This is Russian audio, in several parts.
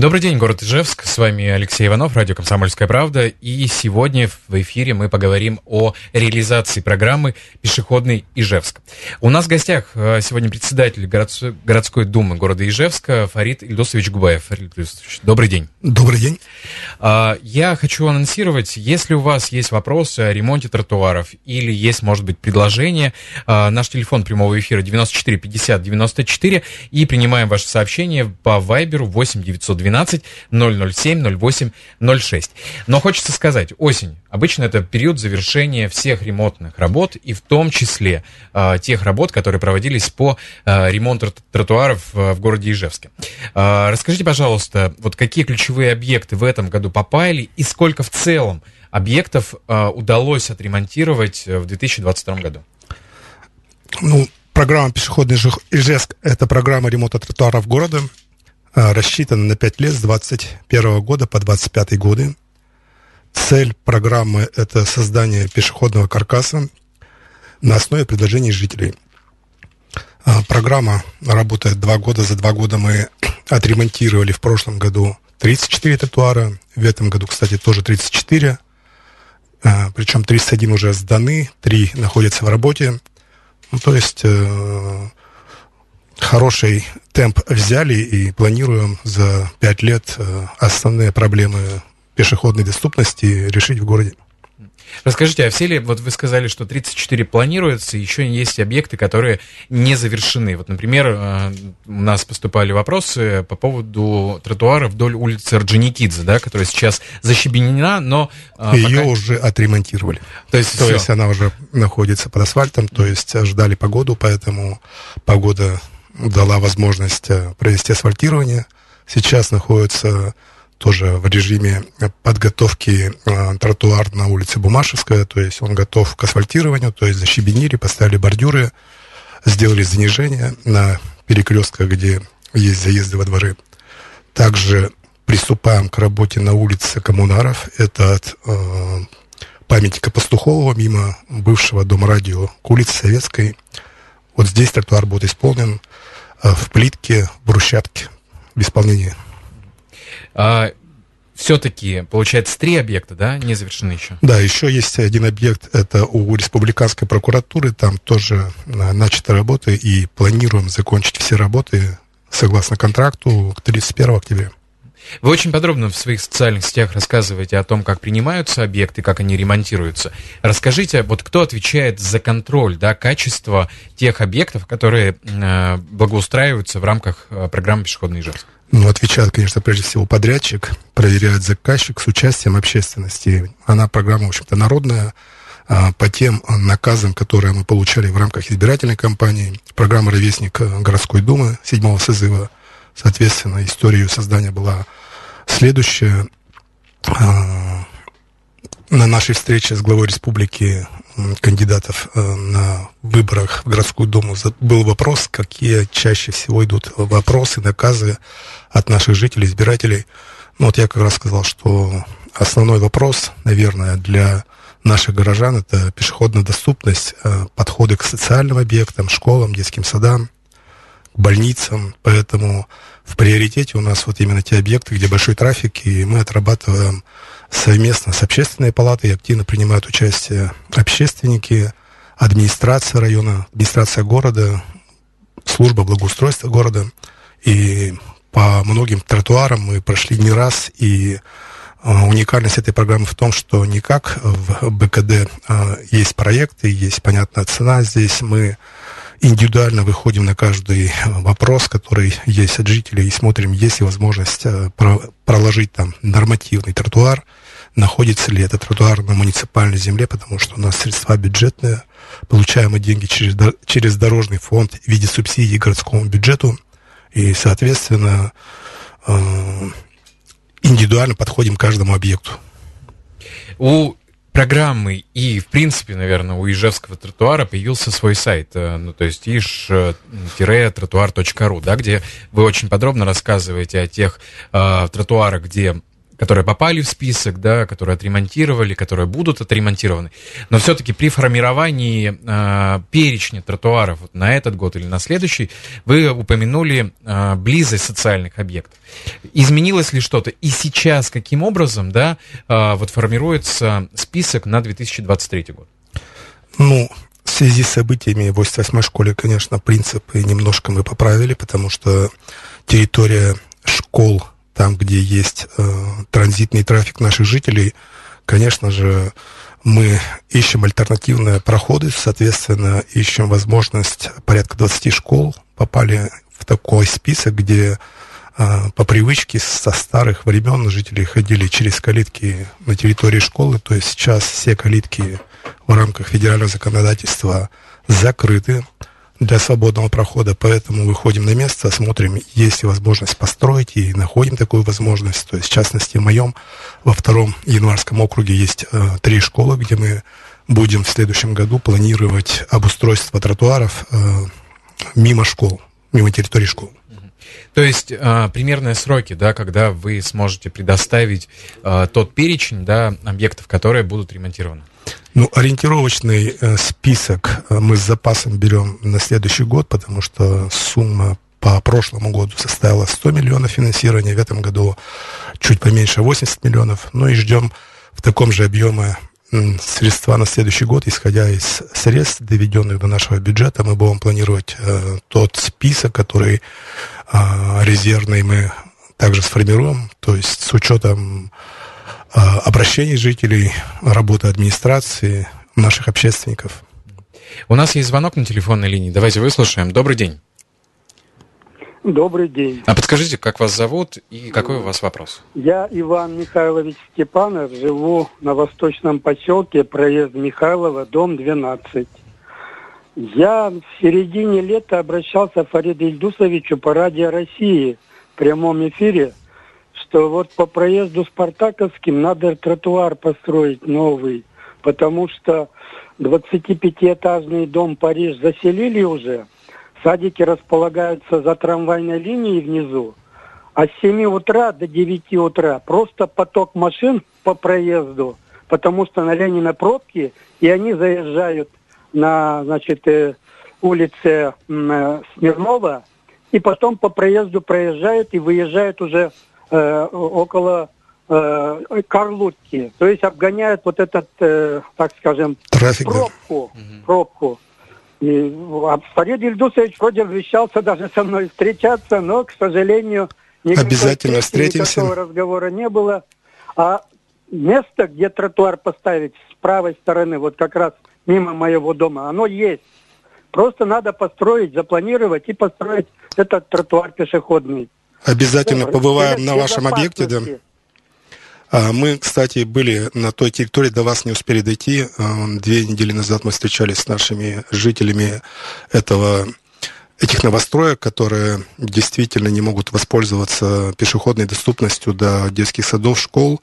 Добрый день, город Ижевск. С вами Алексей Иванов, радио «Комсомольская правда». И сегодня в эфире мы поговорим о реализации программы «Пешеходный Ижевск». У нас в гостях э, сегодня председатель городской, городской думы города Ижевска Фарид Ильдосович Губаев. Фарид Ильдосович, добрый день. Добрый день. А, я хочу анонсировать, если у вас есть вопросы о ремонте тротуаров или есть, может быть, предложение, а, наш телефон прямого эфира 94 50 94 и принимаем ваши сообщения по Вайберу 8 900 912 007 08 06. Но хочется сказать, осень. Обычно это период завершения всех ремонтных работ, и в том числе э, тех работ, которые проводились по э, ремонту тротуаров э, в городе Ижевске. Э, расскажите, пожалуйста, вот какие ключевые объекты в этом году попали и сколько в целом объектов э, удалось отремонтировать в 2022 году? Ну, программа «Пешеходный Ижевск» — это программа ремонта тротуаров города. А, рассчитана на 5 лет с 21 года по 25 годы. Цель программы – это создание пешеходного каркаса на основе предложений жителей. А, программа работает два года. За два года мы отремонтировали в прошлом году 34 тротуара. В этом году, кстати, тоже 34. А, Причем 31 уже сданы, 3 находятся в работе. Ну, то есть э, хороший темп взяли и планируем за пять лет э, основные проблемы пешеходной доступности решить в городе. Расскажите, а все ли, вот вы сказали, что 34 планируется, еще есть объекты, которые не завершены. Вот, например, э, у нас поступали вопросы по поводу тротуара вдоль улицы Орджоникидзе, да, которая сейчас защебенена, но... Э, Ее пока... уже отремонтировали. То есть, то есть она уже находится под асфальтом, то есть ждали погоду, поэтому погода дала возможность э, провести асфальтирование. Сейчас находится тоже в режиме подготовки э, тротуар на улице Бумашевская, то есть он готов к асфальтированию, то есть защебенили, поставили бордюры, сделали занижение на перекрестках, где есть заезды во дворы. Также приступаем к работе на улице Коммунаров, это от э, памятника Пастухова мимо бывшего дома радио к улице Советской. Вот здесь тротуар будет исполнен в плитке, брусчатке в исполнении. А, все-таки, получается, три объекта, да, не завершены еще? Да, еще есть один объект, это у Республиканской прокуратуры, там тоже э, начата работа, и планируем закончить все работы согласно контракту к 31 октября. Вы очень подробно в своих социальных сетях рассказываете о том, как принимаются объекты, как они ремонтируются. Расскажите, вот кто отвечает за контроль, да, качества тех объектов, которые э, благоустраиваются в рамках э, программы «Пешеходный Ижевск»? Ну, отвечает, конечно, прежде всего подрядчик, проверяет заказчик с участием общественности. Она программа, в общем-то, народная, а, по тем наказам, которые мы получали в рамках избирательной кампании. Программа «Ровесник городской думы» седьмого созыва Соответственно, история создания была следующая. А, на нашей встрече с главой республики кандидатов э, на выборах в городскую думу был вопрос, какие чаще всего идут вопросы, наказы от наших жителей, избирателей. Ну вот я как раз сказал, что основной вопрос, наверное, для наших горожан это пешеходная доступность, э, подходы к социальным объектам, школам, детским садам, больницам, поэтому в приоритете у нас вот именно те объекты, где большой трафик, и мы отрабатываем совместно с общественной палатой, активно принимают участие общественники, администрация района, администрация города, служба благоустройства города. И по многим тротуарам мы прошли не раз, и а, уникальность этой программы в том, что не как в БКД а, есть проекты, есть понятная цена, здесь мы индивидуально выходим на каждый э, вопрос, который есть от жителей, и смотрим, есть ли возможность э, проложить там нормативный тротуар, находится ли этот тротуар на муниципальной земле, потому что у нас средства бюджетные, получаем мы деньги через, через дорожный фонд в виде субсидий городскому бюджету, и, соответственно, э, индивидуально подходим к каждому объекту. У программы и, в принципе, наверное, у Ижевского тротуара появился свой сайт, э, ну, то есть иж-тротуар.ру, да, где вы очень подробно рассказываете о тех э, тротуарах, где которые попали в список, да, которые отремонтировали, которые будут отремонтированы. Но все-таки при формировании э, перечня тротуаров вот на этот год или на следующий вы упомянули э, близость социальных объектов. Изменилось ли что-то? И сейчас каким образом, да, э, вот формируется список на 2023 год? Ну, в связи с событиями в 88 школе, конечно, принципы немножко мы поправили, потому что территория школ, там, где есть э, транзитный трафик наших жителей, конечно же, мы ищем альтернативные проходы, соответственно, ищем возможность, порядка 20 школ попали в такой список, где э, по привычке со старых времен жители ходили через калитки на территории школы, то есть сейчас все калитки в рамках федерального законодательства закрыты для свободного прохода, поэтому выходим на место, смотрим, есть ли возможность построить, и находим такую возможность. То есть, в частности, в моем, во втором январском округе есть э, три школы, где мы будем в следующем году планировать обустройство тротуаров э, мимо школ, мимо территории школ. То есть а, примерные сроки, да, когда вы сможете предоставить а, тот перечень, да, объектов, которые будут ремонтированы? Ну, ориентировочный э, список э, мы с запасом берем на следующий год, потому что сумма по прошлому году составила 100 миллионов финансирования, в этом году чуть поменьше 80 миллионов. Ну и ждем в таком же объеме средства на следующий год, исходя из средств, доведенных до нашего бюджета, мы будем планировать э, тот список, который резервный мы также сформируем, то есть с учетом э, обращений жителей, работы администрации, наших общественников. У нас есть звонок на телефонной линии. Давайте выслушаем. Добрый день. Добрый день. А подскажите, как вас зовут и какой у вас вопрос? Я Иван Михайлович Степанов, живу на восточном поселке, проезд Михайлова, дом 12. Я в середине лета обращался к Фариду Ильдусовичу по радио России в прямом эфире, что вот по проезду Спартаковским надо тротуар построить новый, потому что 25-этажный дом Париж заселили уже – Садики располагаются за трамвайной линией внизу, а с 7 утра до 9 утра просто поток машин по проезду, потому что на Ленина пробки, и они заезжают на, значит, э, улице э, Смирнова, и потом по проезду проезжают и выезжают уже э, около э, Карлутки. То есть обгоняют вот этот, э, так скажем, Трафик, пробку. Да. пробку. И Фарид Ильдусович вроде обещался даже со мной встречаться, но, к сожалению, Обязательно встретимся. никакого разговора не было. А место, где тротуар поставить с правой стороны, вот как раз мимо моего дома, оно есть. Просто надо построить, запланировать и построить этот тротуар пешеходный. Обязательно побываем на вашем объекте, да. А, мы, кстати, были на той территории, до вас не успели дойти. А, две недели назад мы встречались с нашими жителями этого этих новостроек, которые действительно не могут воспользоваться пешеходной доступностью до детских садов, школ.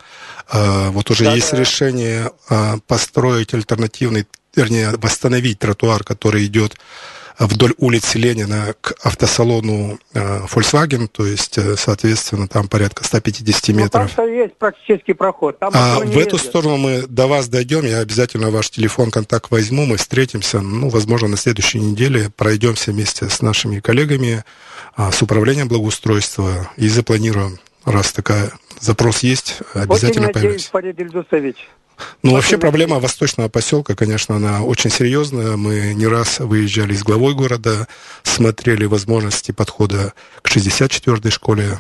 А, вот уже да, есть да. решение построить альтернативный, вернее, восстановить тротуар, который идет вдоль улицы Ленина к автосалону э, Volkswagen, то есть, э, соответственно, там порядка 150 ну, метров. Ну, там есть практически проход. Там а в эту сторону мы до вас дойдем, я обязательно ваш телефон, контакт возьму, мы встретимся, ну, возможно, на следующей неделе пройдемся вместе с нашими коллегами, а, с управлением благоустройства и запланируем раз такая запрос есть, обязательно Очень надеюсь, появимся. Ну, вообще проблема восточного поселка, конечно, она очень серьезная. Мы не раз выезжали с главой города, смотрели возможности подхода к 64-й школе.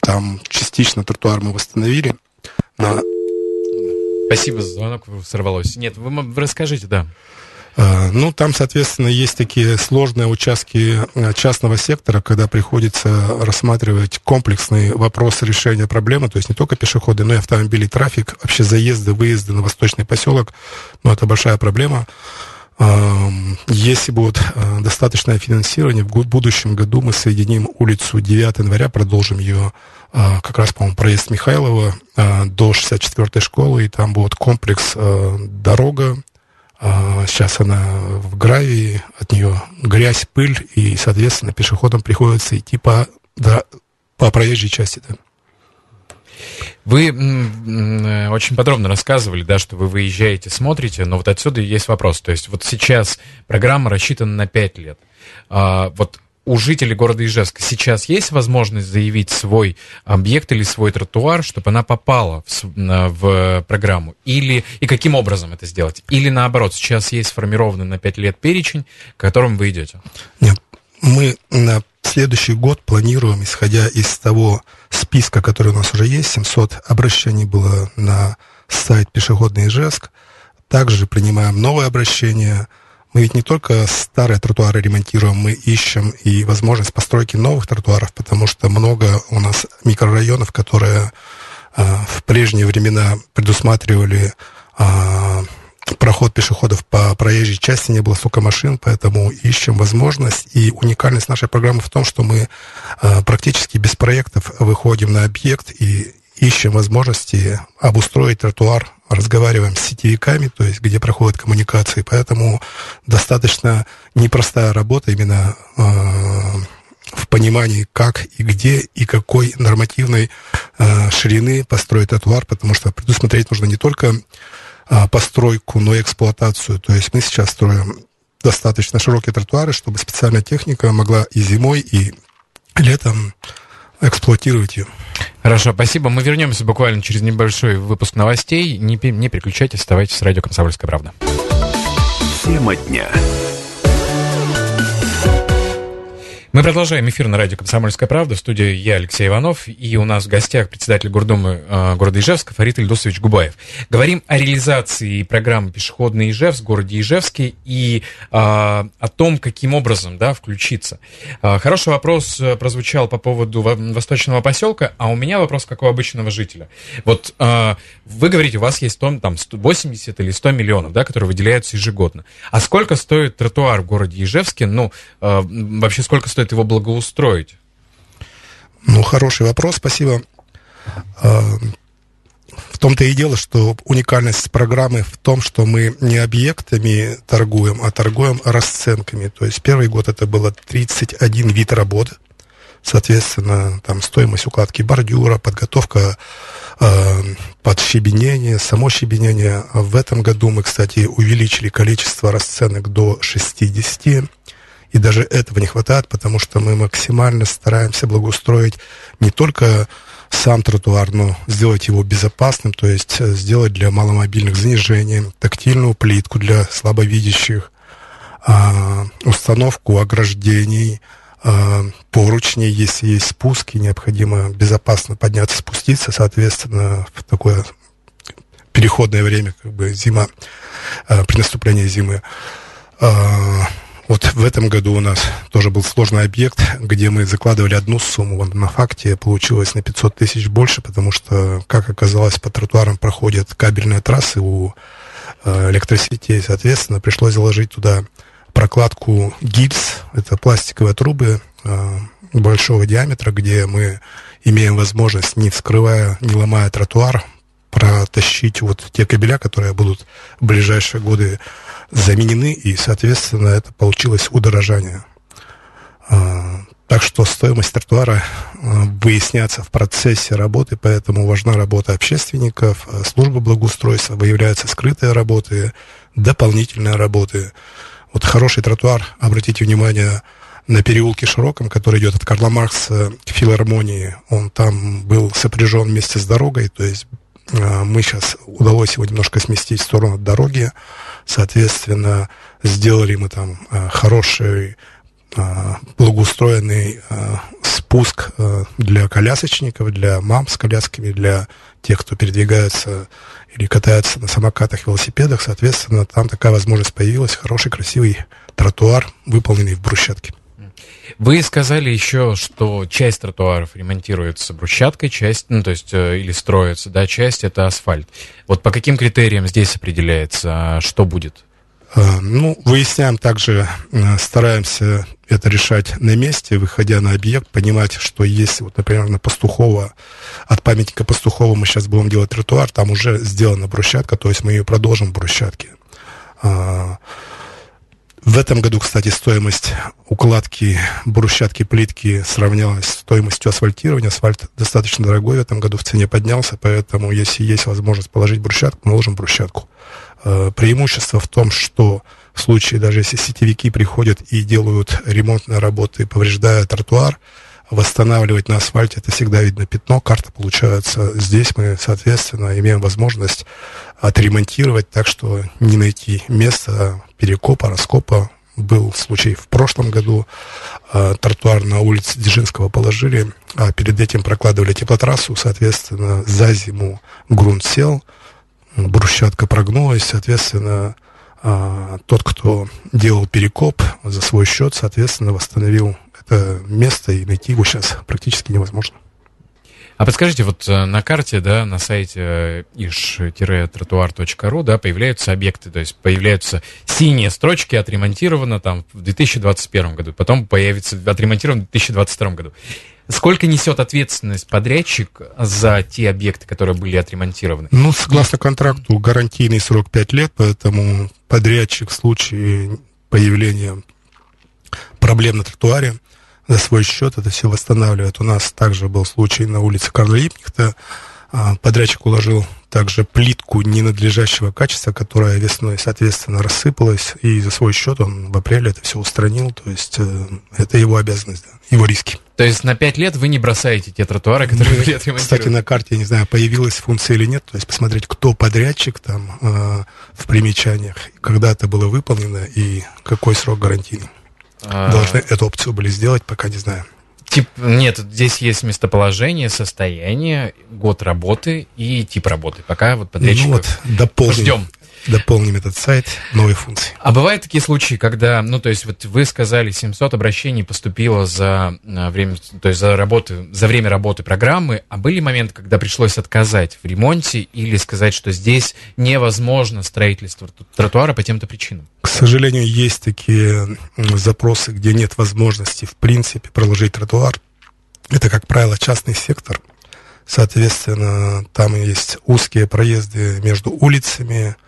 Там частично тротуар мы восстановили. На... Спасибо за звонок, сорвалось. Нет, вы расскажите, да. А, ну, там, соответственно, есть такие сложные участки э, частного сектора, когда приходится рассматривать комплексный вопрос решения проблемы, то есть не только пешеходы, но и автомобили, трафик, вообще заезды, выезды на восточный поселок, ну, это большая проблема. А, если будет э, достаточное финансирование, в будущем году мы соединим улицу 9 января, продолжим ее как раз, по-моему, проезд Михайлова до 64-й школы, и там будет комплекс э, дорога, сейчас она в гравии, от нее грязь, пыль, и, соответственно, пешеходам приходится идти по, да, по проезжей части. Да. Вы очень подробно рассказывали, да, что вы выезжаете, смотрите, но вот отсюда есть вопрос. То есть вот сейчас программа рассчитана на 5 лет. А, вот у жителей города Ижевска сейчас есть возможность заявить свой объект или свой тротуар, чтобы она попала в, в программу? Или, и каким образом это сделать? Или наоборот, сейчас есть сформированный на 5 лет перечень, к которому вы идете? Нет, мы на следующий год планируем, исходя из того списка, который у нас уже есть, 700 обращений было на сайт «Пешеходный Ижевск», также принимаем новые обращения – мы ведь не только старые тротуары ремонтируем, мы ищем и возможность постройки новых тротуаров, потому что много у нас микрорайонов, которые э, в прежние времена предусматривали э, проход пешеходов по проезжей части, не было столько машин, поэтому ищем возможность. И уникальность нашей программы в том, что мы э, практически без проектов выходим на объект и ищем возможности обустроить тротуар, разговариваем с сетевиками, то есть где проходят коммуникации, поэтому достаточно непростая работа именно э, в понимании, как и где и какой нормативной э, ширины построить тротуар, потому что предусмотреть нужно не только э, постройку, но и эксплуатацию. То есть мы сейчас строим достаточно широкие тротуары, чтобы специальная техника могла и зимой, и летом эксплуатировать ее. Хорошо, спасибо. Мы вернемся буквально через небольшой выпуск новостей. Не, не переключайтесь, оставайтесь с радио «Комсомольская правда». Тема дня. Мы продолжаем эфир на радио «Комсомольская правда». В студии я, Алексей Иванов, и у нас в гостях председатель Гордумы э, города Ижевска Фарид Ильдусович Губаев. Говорим о реализации программы «Пешеходный Ижевск» в городе Ижевске и э, о том, каким образом да, включиться. Э, хороший вопрос э, прозвучал по поводу восточного поселка, а у меня вопрос как у обычного жителя. Вот э, вы говорите, у вас есть там 80 или 100 миллионов, да, которые выделяются ежегодно. А сколько стоит тротуар в городе Ижевске? Ну, э, вообще сколько стоит стоит его благоустроить? Ну, хороший вопрос, спасибо. А, в том-то и дело, что уникальность программы в том, что мы не объектами торгуем, а торгуем расценками. То есть первый год это было 31 вид работы. Соответственно, там стоимость укладки бордюра, подготовка э, под щебенение, само щебенение. В этом году мы, кстати, увеличили количество расценок до 60. И даже этого не хватает, потому что мы максимально стараемся благоустроить не только сам тротуар, но сделать его безопасным, то есть э, сделать для маломобильных занижение, тактильную плитку для слабовидящих, а, установку ограждений, а, поручней, если есть спуски, необходимо безопасно подняться, спуститься, соответственно, в такое переходное время, как бы зима, а, при наступлении зимы. Вот в этом году у нас тоже был сложный объект, где мы закладывали одну сумму. На факте получилось на 500 тысяч больше, потому что, как оказалось, по тротуарам проходят кабельные трассы у э, электросетей. Соответственно, пришлось заложить туда прокладку гипс. Это пластиковые трубы э, большого диаметра, где мы имеем возможность, не вскрывая, не ломая тротуар, протащить вот те кабеля, которые будут в ближайшие годы заменены, и, соответственно, это получилось удорожание. А, так что стоимость тротуара а, выясняется в процессе работы, поэтому важна работа общественников, а, службы благоустройства, выявляются скрытые работы, дополнительные работы. Вот хороший тротуар, обратите внимание, на переулке Широком, который идет от Карла Маркса к филармонии, он там был сопряжен вместе с дорогой, то есть мы сейчас удалось его немножко сместить в сторону дороги, Соответственно, сделали мы там э, хороший э, благоустроенный спуск для колясочников, для мам с колясками, для тех, кто передвигается или катается на самокатах, велосипедах. Соответственно, там такая возможность появилась. Хороший, красивый тротуар, выполненный в брусчатке. Вы сказали еще, что часть тротуаров ремонтируется брусчаткой, часть, ну, то есть, э, или строится, да, часть это асфальт. Вот по каким критериям здесь определяется, а что будет? А, ну, выясняем также, э, стараемся это решать на месте, выходя на объект, понимать, что если, вот, например, на Пастухова, от памятника Пастухова мы сейчас будем делать тротуар, там уже сделана брусчатка, то есть мы ее продолжим в брусчатке. А, В этом году, кстати, стоимость укладки брусчатки плитки сравнялась с стоимостью асфальтирования. Асфальт достаточно дорогой в этом году в цене поднялся, поэтому если есть возможность положить брусчатку, мы ложим брусчатку. Э, преимущество в том, что в случае, даже если сетевики приходят и делают ремонтные работы, повреждая тротуар, восстанавливать на асфальте, это всегда видно пятно, карта получается. Здесь мы, соответственно, имеем возможность отремонтировать так, что не найти места перекопа, раскопа. Был случай в прошлом году, э, тротуар на улице Дзержинского положили, а перед этим прокладывали теплотрассу, соответственно, за зиму грунт сел, брусчатка прогнулась, соответственно, э, тот, кто делал перекоп за свой счет, соответственно, восстановил это место, и найти его сейчас практически невозможно. А подскажите, вот э, на карте, да, на сайте ish-тротуар.ру, да, появляются объекты, то есть появляются синие строчки, отремонтировано там в 2021 году, потом появится отремонтировано в 2022 году. Сколько несет ответственность подрядчик за те объекты, которые были отремонтированы? Ну, согласно контракту, гарантийный срок 5 лет, поэтому подрядчик в случае появления проблем на тротуаре за свой счет это все восстанавливает. У нас также был случай на улице Карла Липнихта. А, подрядчик уложил также плитку ненадлежащего качества, которая весной, соответственно, рассыпалась, и за свой счет он в апреле это все устранил, то есть э, это его обязанность, да, его риски. То есть на пять лет вы не бросаете те тротуары, которые Мы, были отремонтированы? Кстати, на карте, я не знаю, появилась функция или нет, то есть посмотреть, кто подрядчик там э, в примечаниях, когда это было выполнено и какой срок гарантийный. А... Должны эту опцию были сделать, пока не знаю. Тип, нет, здесь есть местоположение, состояние, год работы и тип работы. Пока вот подрядчик... Ну вот, дополним. Ждем дополним этот сайт новой функции. А бывают такие случаи, когда, ну, то есть вот вы сказали, 700 обращений поступило за а, время, то есть за работы, за время работы программы, а были моменты, когда пришлось отказать в ремонте или сказать, что здесь невозможно строительство тротуара по тем-то причинам? К сожалению, есть такие запросы, где нет возможности, в принципе, проложить тротуар. Это, как правило, частный сектор. Соответственно, там есть узкие проезды между улицами, Э,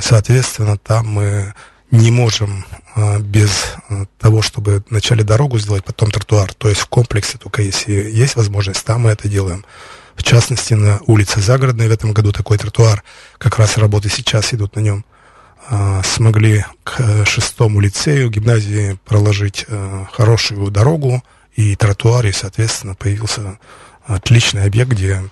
соответственно, там мы не можем э, без э, того, чтобы вначале дорогу сделать, потом тротуар. То есть в комплексе, только если есть возможность, там мы это делаем. В частности, на улице Загородной в этом году такой тротуар, как раз работы сейчас идут на нем, смогли к шестому лицею гимназии проложить хорошую дорогу и тротуар, и, соответственно, появился отличный объект, где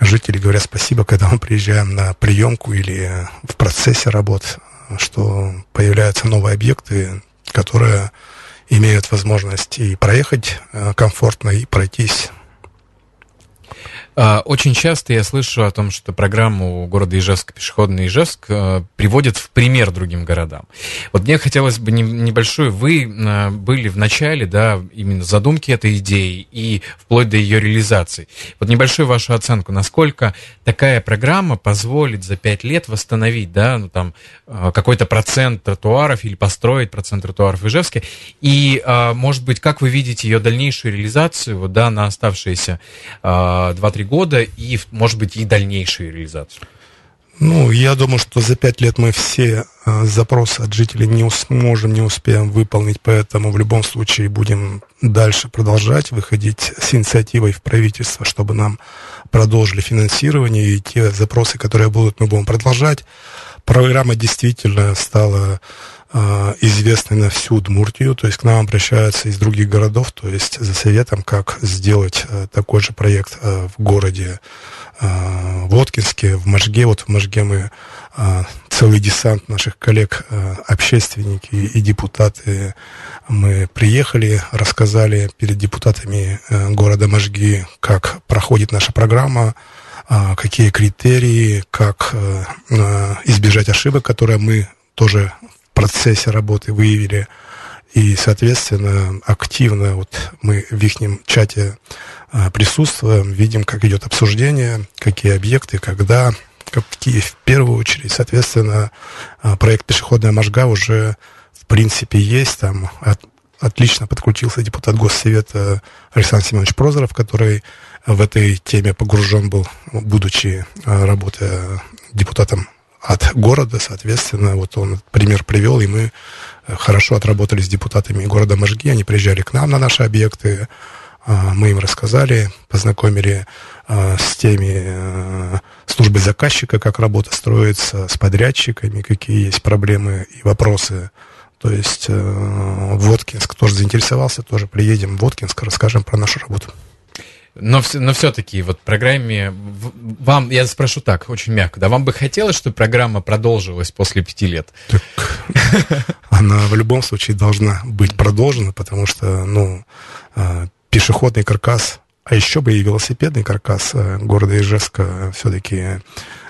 жители говорят спасибо, когда мы приезжаем на приемку или в процессе работ, что появляются новые объекты, которые имеют возможность и проехать э, комфортно, и пройтись очень часто я слышу о том, что программу города Ижевск, пешеходный Ижевск, э, приводят в пример другим городам. Вот мне хотелось бы небольшой, вы э, были в начале, да, именно задумки этой идеи и вплоть до ее реализации. Вот небольшую вашу оценку, насколько такая программа позволит за пять лет восстановить, да, ну там какой-то процент тротуаров или построить процент тротуаров в Ижевске, и, может быть, как вы видите ее дальнейшую реализацию, вот, да, на оставшиеся 2-3 года и, может быть, и дальнейшую реализацию? Ну, я думаю, что за пять лет мы все э, запросы от жителей не сможем, не успеем выполнить, поэтому в любом случае будем дальше продолжать выходить с инициативой в правительство, чтобы нам продолжили финансирование, и те запросы, которые будут, мы будем продолжать. Программа действительно стала э, известной на всю Удмуртию, то есть к нам обращаются из других городов, то есть за советом, как сделать э, такой же проект э, в городе э, Воткинске, в Можге. Вот в Можге мы целый десант наших коллег, общественники и депутаты, мы приехали, рассказали перед депутатами города Можги, как проходит наша программа, какие критерии, как избежать ошибок, которые мы тоже процессе работы выявили. И, соответственно, активно вот мы в их чате а, присутствуем, видим, как идет обсуждение, какие объекты, когда, какие в первую очередь. Соответственно, а, проект «Пешеходная Можга» уже в принципе есть. Там от, отлично подключился депутат Госсовета Александр Семенович Прозоров, который в этой теме погружен был, будучи а, работая депутатом от города, соответственно, вот он пример привел, и мы хорошо отработали с депутатами города Можги, они приезжали к нам на наши объекты, мы им рассказали, познакомили с теми службой заказчика, как работа строится, с подрядчиками, какие есть проблемы и вопросы. То есть в Воткинск тоже заинтересовался, тоже приедем в Воткинск, расскажем про нашу работу. Но, но все-таки вот программе вам, я спрошу так, очень мягко, да, вам бы хотелось, чтобы программа продолжилась после пяти лет? Так, она в любом случае должна быть продолжена, потому что, ну, а, пешеходный каркас, а еще бы и велосипедный каркас э, города Ижевска все-таки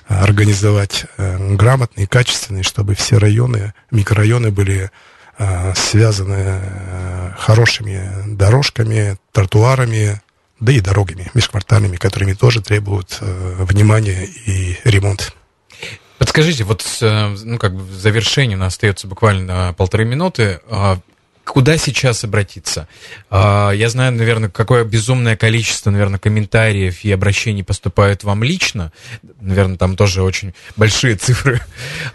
организовать э, грамотный, качественный, чтобы все районы, микрорайоны были э, связаны хорошими дорожками, тротуарами, да и дорогами межквартальными, которыми тоже требуют э, внимания и ремонт. Подскажите, вот э, ну, как бы в завершении у нас остается буквально полторы минуты. Куда сейчас обратиться? А, я знаю, наверное, какое безумное количество, наверное, комментариев и обращений поступают вам лично. Наверное, там тоже очень большие цифры.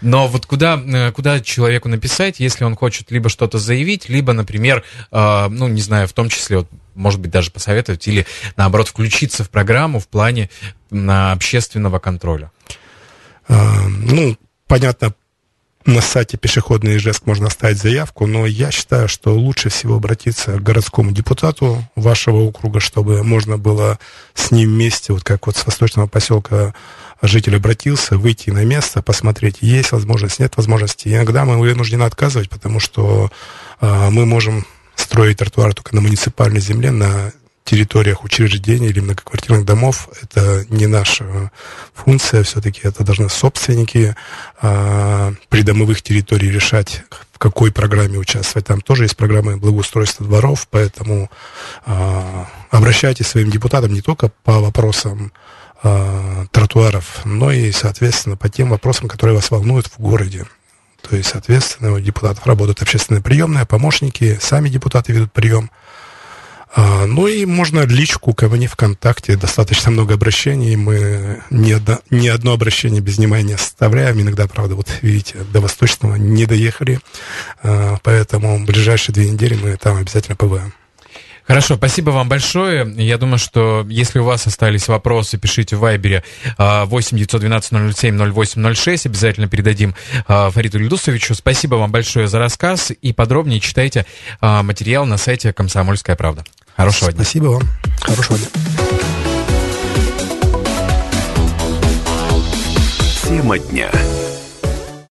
Но вот куда, э, куда человеку написать, если он хочет либо что-то заявить, либо, например, а, ну, не знаю, в том числе вот может быть, даже посоветовать или, наоборот, включиться в программу в плане общественного контроля? А, ну, понятно, на сайте пешеходный Ижевск можно оставить заявку, но я считаю, что лучше всего обратиться к городскому депутату вашего округа, чтобы можно было с ним вместе, вот как вот с восточного поселка житель обратился, выйти на место, посмотреть, есть возможность, нет возможности. Иногда мы вынуждены отказывать, потому что э, мы можем строить тротуар только на муниципальной земле, на территориях учреждений или многоквартирных домов. Это не наша функция, все-таки это должны собственники а, придомовых территорий решать, в какой программе участвовать. Там тоже есть программы благоустройства дворов, поэтому а, обращайтесь своим депутатам не только по вопросам а, тротуаров, но и, соответственно, по тем вопросам, которые вас волнуют в городе. То есть, соответственно, у депутатов работают общественные приемные, помощники, сами депутаты ведут прием. А, ну и можно личку ко мне ВКонтакте, достаточно много обращений, мы ни одно, ни одно обращение без внимания оставляем, иногда, правда, вот видите, до Восточного не доехали, а, поэтому в ближайшие две недели мы там обязательно побываем. Хорошо, спасибо вам большое. Я думаю, что если у вас остались вопросы, пишите в Вайбере 8 912 007 0806. Обязательно передадим а, Фариту Ильдусовичу. Спасибо вам большое за рассказ и подробнее читайте материал на сайте «Комсомольская правда». Хорошего дня. Спасибо вам. Хорошего дня. Тема дня.